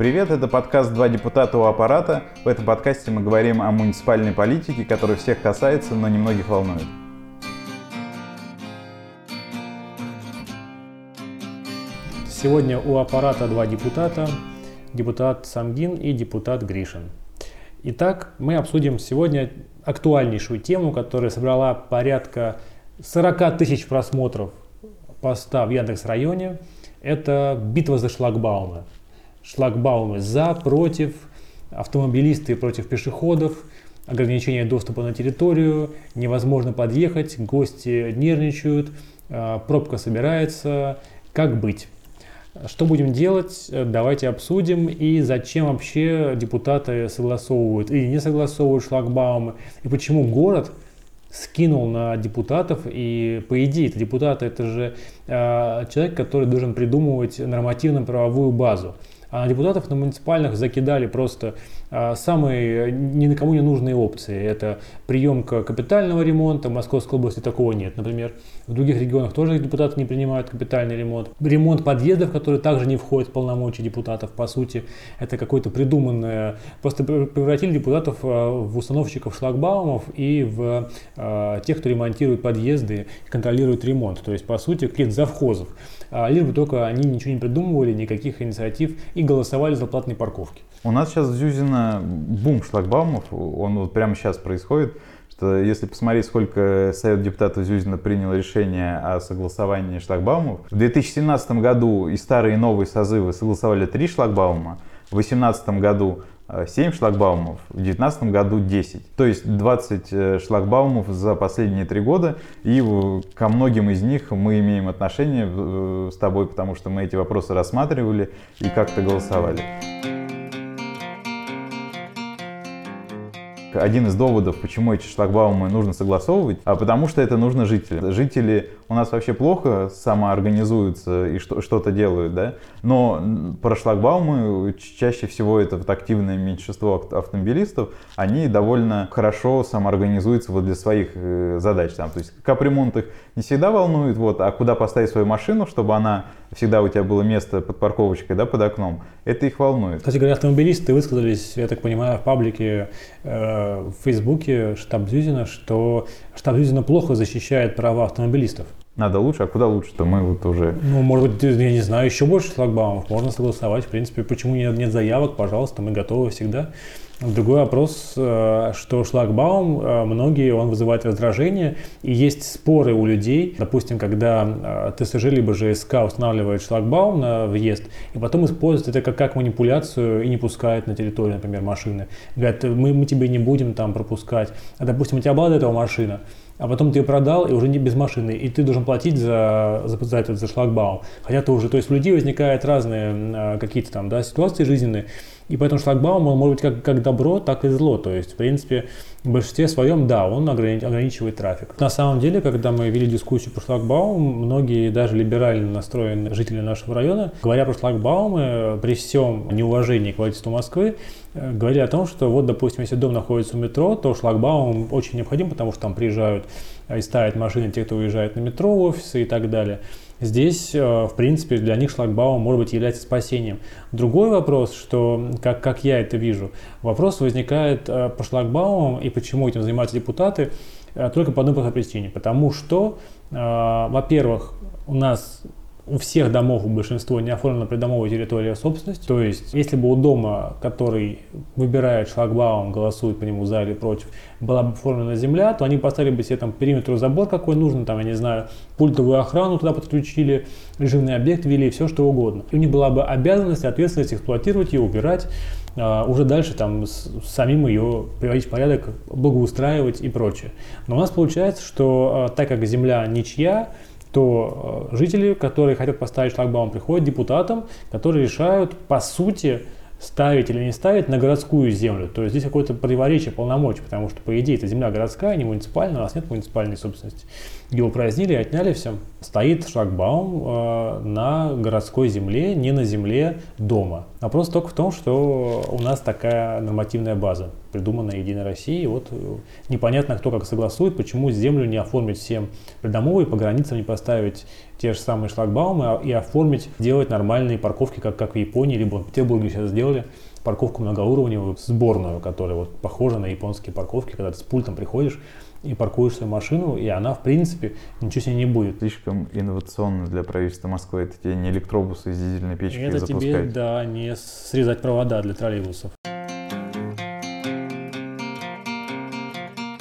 Привет, это подкаст «Два депутата у аппарата». В этом подкасте мы говорим о муниципальной политике, которая всех касается, но немногих волнует. Сегодня у аппарата два депутата, депутат Самгин и депутат Гришин. Итак, мы обсудим сегодня актуальнейшую тему, которая собрала порядка 40 тысяч просмотров поста в Яндекс районе. Это битва за шлагбаумы. Шлагбаумы за, против, автомобилисты против пешеходов, ограничение доступа на территорию, невозможно подъехать, гости нервничают, а, пробка собирается. Как быть? Что будем делать? Давайте обсудим. И зачем вообще депутаты согласовывают или не согласовывают шлагбаумы? И почему город скинул на депутатов, и по идее это депутаты, это же э, человек, который должен придумывать нормативно-правовую базу. А депутатов на муниципальных закидали просто самые ни на кому не нужные опции. Это приемка капитального ремонта, в Московской области такого нет, например. В других регионах тоже депутаты не принимают капитальный ремонт. Ремонт подъездов, который также не входит в полномочия депутатов, по сути, это какое-то придуманное. Просто превратили депутатов а, в установщиков шлагбаумов и в э, тех, кто ремонтирует подъезды и контролирует ремонт. То есть, по сути, каких-то завхозов. Лишь бы только они ничего не придумывали, никаких инициатив и голосовали за платные парковки. У нас сейчас в Зюзино бум шлагбаумов, он вот прямо сейчас происходит, что если посмотреть, сколько Совет депутатов Зюзина принял решение о согласовании шлагбаумов, в 2017 году и старые и новые созывы согласовали три шлагбаума, в 2018 году 7 э, шлагбаумов, в 2019 году 10. То есть 20 э, шлагбаумов за последние три года. И ко многим из них мы имеем отношение э, с тобой, потому что мы эти вопросы рассматривали и как-то голосовали. Один из доводов, почему эти шлагбаумы нужно согласовывать, а потому что это нужно жителям. Жители у нас вообще плохо самоорганизуются и что-то делают, да, но про шлагбаумы чаще всего это вот активное меньшинство автомобилистов, они довольно хорошо самоорганизуются вот для своих э, задач. Там. То есть капремонт их не всегда волнует, вот, а куда поставить свою машину, чтобы она всегда у тебя было место под парковочкой, да, под окном, это их волнует. Кстати говоря, автомобилисты высказались, я так понимаю, в паблике э, в Фейсбуке штаб Зюзина, что штаб Зюзина плохо защищает права автомобилистов. Надо лучше, а куда лучше-то мы вот уже... Ну, может быть, я не знаю, еще больше шлагбаумов. Можно согласовать, в принципе. Почему нет, нет заявок, пожалуйста, мы готовы всегда. Другой вопрос, э, что шлагбаум, э, многие, он вызывает раздражение, и есть споры у людей, допустим, когда э, ТСЖ либо ЖСК устанавливает шлагбаум на въезд, и потом использует это как, как манипуляцию и не пускает на территорию, например, машины. Говорят, мы, мы тебе не будем там пропускать, а, допустим, у тебя была до этого машина, а потом ты ее продал и уже не без машины, и ты должен платить за, за, за этот за шлагбаум. Хотя ты уже, то есть у людей возникают разные какие-то там да, ситуации жизненные, и поэтому шлагбаум, он может быть как, как добро, так и зло. То есть, в принципе, в большинстве своем, да, он ограничивает трафик. На самом деле, когда мы вели дискуссию про шлагбаум, многие даже либерально настроенные жители нашего района, говоря про шлагбаумы, при всем неуважении к водительству Москвы, э, говорили о том, что вот, допустим, если дом находится у метро, то шлагбаум очень необходим, потому что там приезжают и ставят машины те, кто уезжает на метро, офисы и так далее. Здесь, э, в принципе, для них шлагбаум, может быть, является спасением. Другой вопрос, что, как, как я это вижу, вопрос возникает э, по шлагбаумам и почему этим занимаются депутаты, э, только по одной простой причине. Потому что, во-первых, у нас у всех домов, у большинства не оформлена придомовая территория собственности. То есть, если бы у дома, который выбирает шлагбаум, голосует по нему за или против, была бы оформлена земля, то они поставили бы себе там периметр забор какой нужно, там, я не знаю, пультовую охрану туда подключили, режимный объект ввели, все что угодно. И у них была бы обязанность, ответственность эксплуатировать ее, убирать, а, уже дальше там с, самим ее приводить в порядок, благоустраивать и прочее. Но у нас получается, что а, так как земля ничья, то э, жители, которые хотят поставить шлагбаум, приходят депутатам, которые решают, по сути, ставить или не ставить на городскую землю. То есть здесь какое-то противоречие полномочий, потому что, по идее, это земля городская, не муниципальная, у нас нет муниципальной собственности. Ее упразднили и отняли всем. стоит шлагбаум э, на городской земле, не на земле дома. Вопрос только в том, что у нас такая нормативная база, придуманная Единой Россией. Вот э, непонятно, кто как согласует, почему землю не оформить всем придомовой, по границам не поставить те же самые шлагбаумы а, и оформить, делать нормальные парковки, как, как в Японии, либо в Петербурге сейчас сделали парковку многоуровневую, сборную, которая вот похожа на японские парковки, когда ты с пультом приходишь, и паркуешь свою машину, и она, в принципе, ничего с ней не будет. Слишком инновационно для правительства Москвы. Это тебе не электробусы с дизельной печкой Это запускать. тебе, да, не срезать провода для троллейбусов.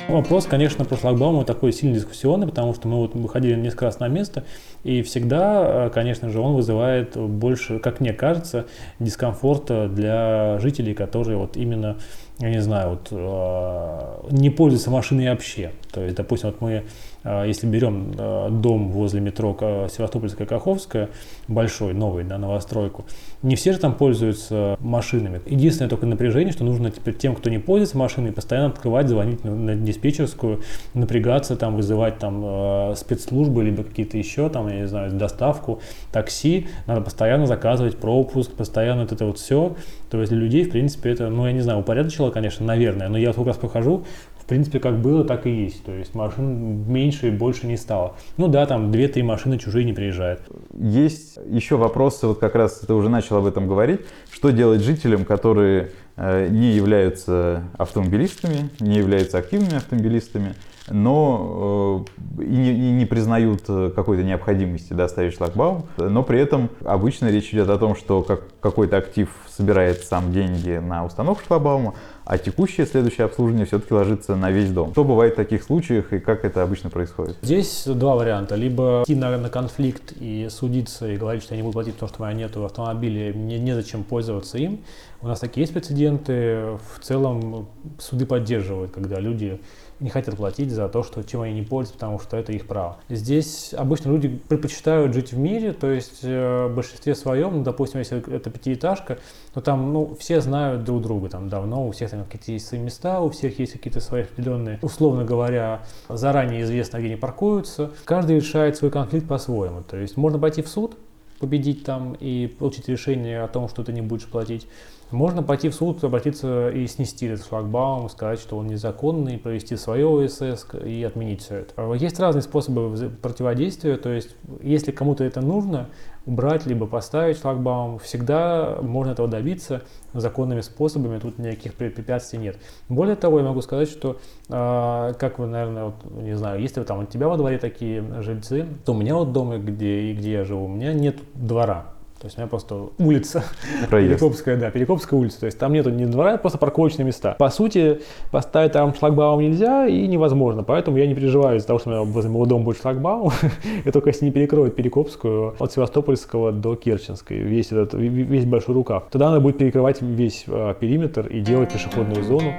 Вопрос, конечно, про шлагбаумы такой сильно дискуссионный, потому что мы вот выходили несколько раз на место, и всегда, э, конечно же, он вызывает больше, как мне кажется, дискомфорта для жителей, которые вот именно я не знаю, вот, э, не пользуются машиной вообще. То есть, допустим, вот мы, э, если берем э, дом возле метро Севастопольская Каховская, большой, новый, да, новостройку, не все же там пользуются машинами. Единственное только напряжение, что нужно теперь тем, кто не пользуется машиной, постоянно открывать, звонить на, диспетчерскую, напрягаться, там, вызывать там спецслужбы, либо какие-то еще, там, я не знаю, доставку, такси, надо постоянно заказывать пропуск, постоянно вот это вот все. То есть для людей, в принципе, это, ну, я не знаю, упорядочило, конечно, наверное, но я сколько раз прохожу, в принципе, как было, так и есть. То есть машин меньше и больше не стало. Ну да, там 2-3 машины чужие не приезжают. Есть еще вопросы, вот как раз ты уже начал об этом говорить. Что делать жителям, которые э, не являются автомобилистами, не являются активными автомобилистами, но э, и не, и не признают э, какой-то необходимости доставить шлагбаум, но при этом обычно речь идет о том, что как, какой-то актив собирает сам деньги на установку шлагбаума, а текущее следующее обслуживание все-таки ложится на весь дом. Что бывает в таких случаях и как это обычно происходит? Здесь два варианта. Либо идти на, на конфликт и судиться, и говорить, что я не буду платить, потому что у меня нет автомобиля, мне незачем пользоваться им. У нас такие есть прецеденты. В целом суды поддерживают, когда люди не хотят платить за то, что, чем они не пользуются, потому что это их право. Здесь обычно люди предпочитают жить в мире, то есть э, в большинстве своем, ну, допустим, если это пятиэтажка, то там ну, все знают друг друга там давно, у всех там какие-то есть свои места, у всех есть какие-то свои определенные, условно говоря, заранее известно, где они паркуются. Каждый решает свой конфликт по-своему. То есть можно пойти в суд, победить там и получить решение о том, что ты не будешь платить. Можно пойти в суд, обратиться и снести этот шлагбаум, сказать, что он незаконный, провести свое ОСС и отменить все это. Есть разные способы противодействия, то есть если кому-то это нужно, убрать либо поставить шлагбаум, всегда можно этого добиться законными способами, тут никаких препятствий нет. Более того, я могу сказать, что, э, как вы, наверное, вот, не знаю, если там у тебя во дворе такие жильцы, то у меня вот дома, где, где я живу, у меня нет двора. То есть у меня просто улица, Проезд. Перекопская, да, Перекопская улица. То есть там нету ни двора, просто парковочные места. По сути, поставить там шлагбаум нельзя и невозможно. Поэтому я не переживаю из-за того, что у меня возле моего дома будет шлагбаум. и только если не перекроют Перекопскую от Севастопольского до Керченской, весь этот, весь большой рукав. Тогда надо будет перекрывать весь а, периметр и делать пешеходную зону.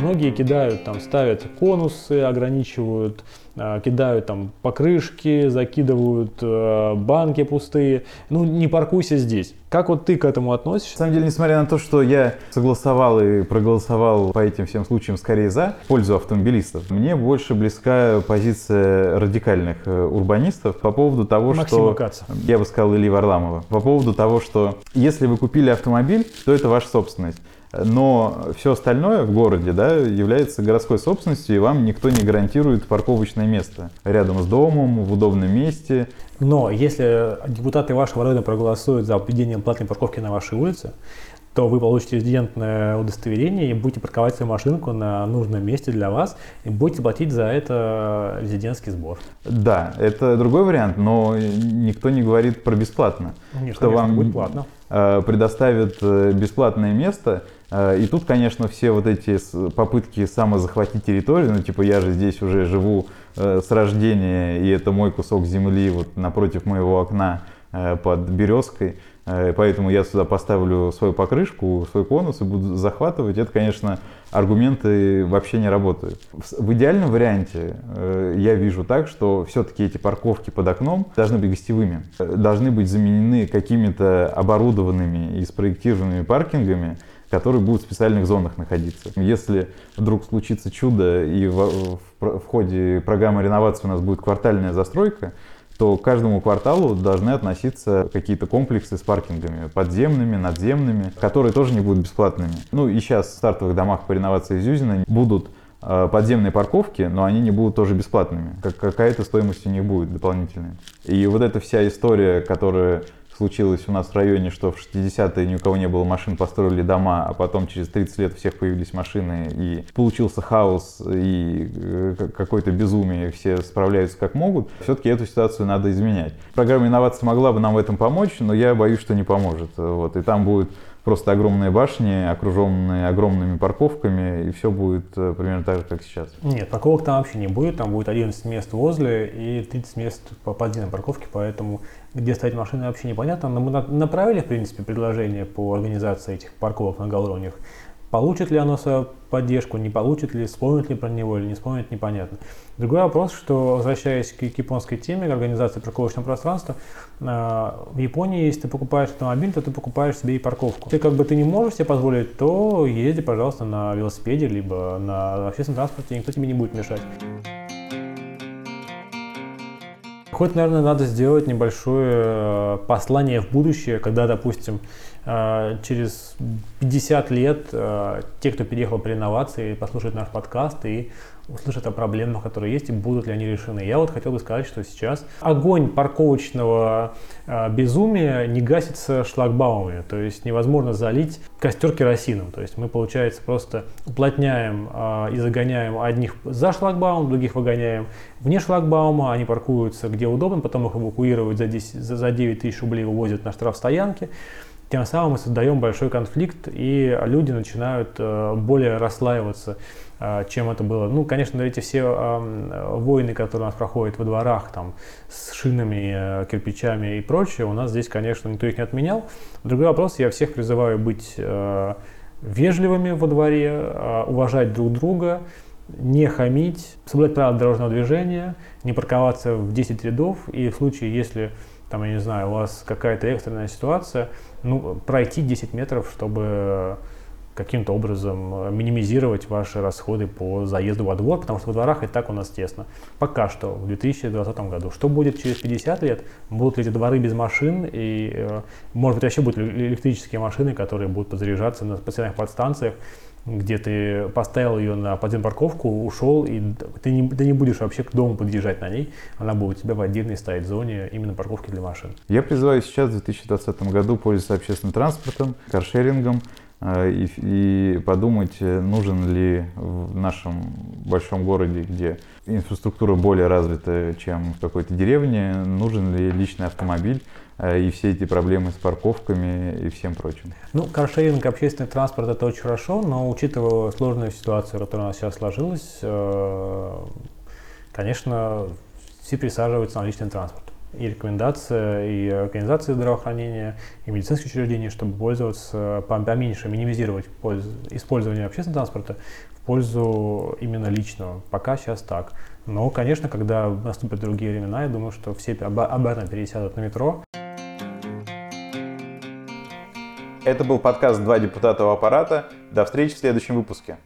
Многие кидают, там, ставят конусы, ограничивают Э, кидают там покрышки, закидывают э, банки пустые. Ну, не паркуйся здесь. Как вот ты к этому относишься? На самом деле, несмотря на то, что я согласовал и проголосовал по этим всем случаям скорее за пользу автомобилистов, мне больше близка позиция радикальных э, урбанистов по поводу того, Максима что... Каца. Я бы сказал Ильи Варламова. По поводу того, что если вы купили автомобиль, то это ваша собственность но все остальное в городе да, является городской собственностью, и вам никто не гарантирует парковочное место рядом с домом, в удобном месте. Но если депутаты вашего района проголосуют за введение платной парковки на вашей улице, то вы получите резидентное удостоверение и будете парковать свою машинку на нужном месте для вас и будете платить за это резидентский сбор. Да, это другой вариант, но никто не говорит про бесплатно. Нет, что конечно, вам будет платно. Э, предоставят э, бесплатное место, и тут, конечно, все вот эти попытки самозахватить территорию, ну, типа, я же здесь уже живу э, с рождения, и это мой кусок земли вот напротив моего окна э, под березкой, поэтому я сюда поставлю свою покрышку, свой конус и буду захватывать, это, конечно, аргументы вообще не работают. В идеальном варианте я вижу так, что все-таки эти парковки под окном должны быть гостевыми, должны быть заменены какими-то оборудованными и спроектированными паркингами, которые будут в специальных зонах находиться. Если вдруг случится чудо и в, в, в ходе программы реновации у нас будет квартальная застройка, то к каждому кварталу должны относиться какие-то комплексы с паркингами подземными, надземными, которые тоже не будут бесплатными. Ну и сейчас в стартовых домах по реновации Зюзина будут э, подземные парковки, но они не будут тоже бесплатными. Как какая-то стоимость у них будет дополнительная. И вот эта вся история, которая случилось у нас в районе, что в 60-е ни у кого не было машин, построили дома, а потом через 30 лет у всех появились машины, и получился хаос и э, какое-то безумие, все справляются как могут, все-таки эту ситуацию надо изменять. Программа инноваций могла бы нам в этом помочь, но я боюсь, что не поможет. Вот, и там будет просто огромные башни, окруженные огромными парковками, и все будет э, примерно так же, как сейчас. Нет, парковок там вообще не будет, там будет 11 мест возле и 30 мест по подземной парковке, поэтому где ставить машины вообще непонятно. Но мы направили, в принципе, предложение по организации этих парковок на Галронях. Получит ли оно свою поддержку, не получит ли, вспомнит ли про него или не вспомнит, непонятно. Другой вопрос, что, возвращаясь к японской теме, организации парковочного пространства, а, в Японии, если ты покупаешь автомобиль, то ты покупаешь себе и парковку. Если как бы ты не можешь себе позволить, то езди, пожалуйста, на велосипеде, либо на общественном транспорте, никто тебе не будет мешать. Хоть, наверное, надо сделать небольшое э, послание в будущее, когда, допустим, э, через 50 лет э, те, кто переехал при инновации, послушают наш подкаст и услышат о проблемах, которые есть, и будут ли они решены. Я вот хотел бы сказать, что сейчас огонь парковочного э, безумия не гасится шлагбаумами, то есть невозможно залить костер керосином. То есть мы, получается, просто уплотняем и загоняем одних за шлагбаум, других выгоняем вне шлагбаума, они паркуются где удобно, потом их эвакуировать за, 10, за 9 тысяч рублей увозят на штрафстоянке. Тем самым мы создаем большой конфликт, и люди начинают э, более расслаиваться а, чем это было. Ну, конечно, эти все э, войны, которые у нас проходят во дворах, там, с шинами, э, кирпичами и прочее, у нас здесь, конечно, никто их не отменял. Другой вопрос, я всех призываю быть э, вежливыми во дворе, э, уважать друг друга, не хамить, соблюдать правила дорожного движения, не парковаться в 10 рядов, и в случае, если там, я не знаю, у вас какая-то экстренная ситуация, ну, пройти 10 метров, чтобы каким-то образом минимизировать ваши расходы по заезду во двор, потому что во дворах и так у нас тесно. Пока что, в 2020 году. Что будет через 50 лет? Будут ли эти дворы без машин? И, э, может быть, вообще будут электрические машины, которые будут подзаряжаться на специальных подстанциях, где ты поставил ее на подземную парковку, ушел, и ты не, ты не будешь вообще к дому подъезжать на ней, она будет у тебя в отдельной стоять зоне именно парковки для машин. Я призываю сейчас в 2020 году пользоваться общественным транспортом, каршерингом, и, и подумать, э, нужен ли в нашем большом городе, где инфраструктура более развита, чем в какой-то деревне, нужен ли личный автомобиль э, и все эти проблемы с парковками и всем прочим. Ну, каршеринг, общественный транспорт это очень хорошо, но учитывая сложную ситуацию, которая у нас сейчас сложилась, конечно, все присаживаются на личный транспорт и рекомендация и организации здравоохранения, и медицинских учреждений, чтобы пользоваться поменьше, минимизировать пользу, использование общественного транспорта в пользу именно личного. Пока сейчас так. Но, конечно, когда наступят другие времена, я думаю, что все обратно пересядут на метро. Это был подкаст «Два депутата у аппарата». До встречи в следующем выпуске.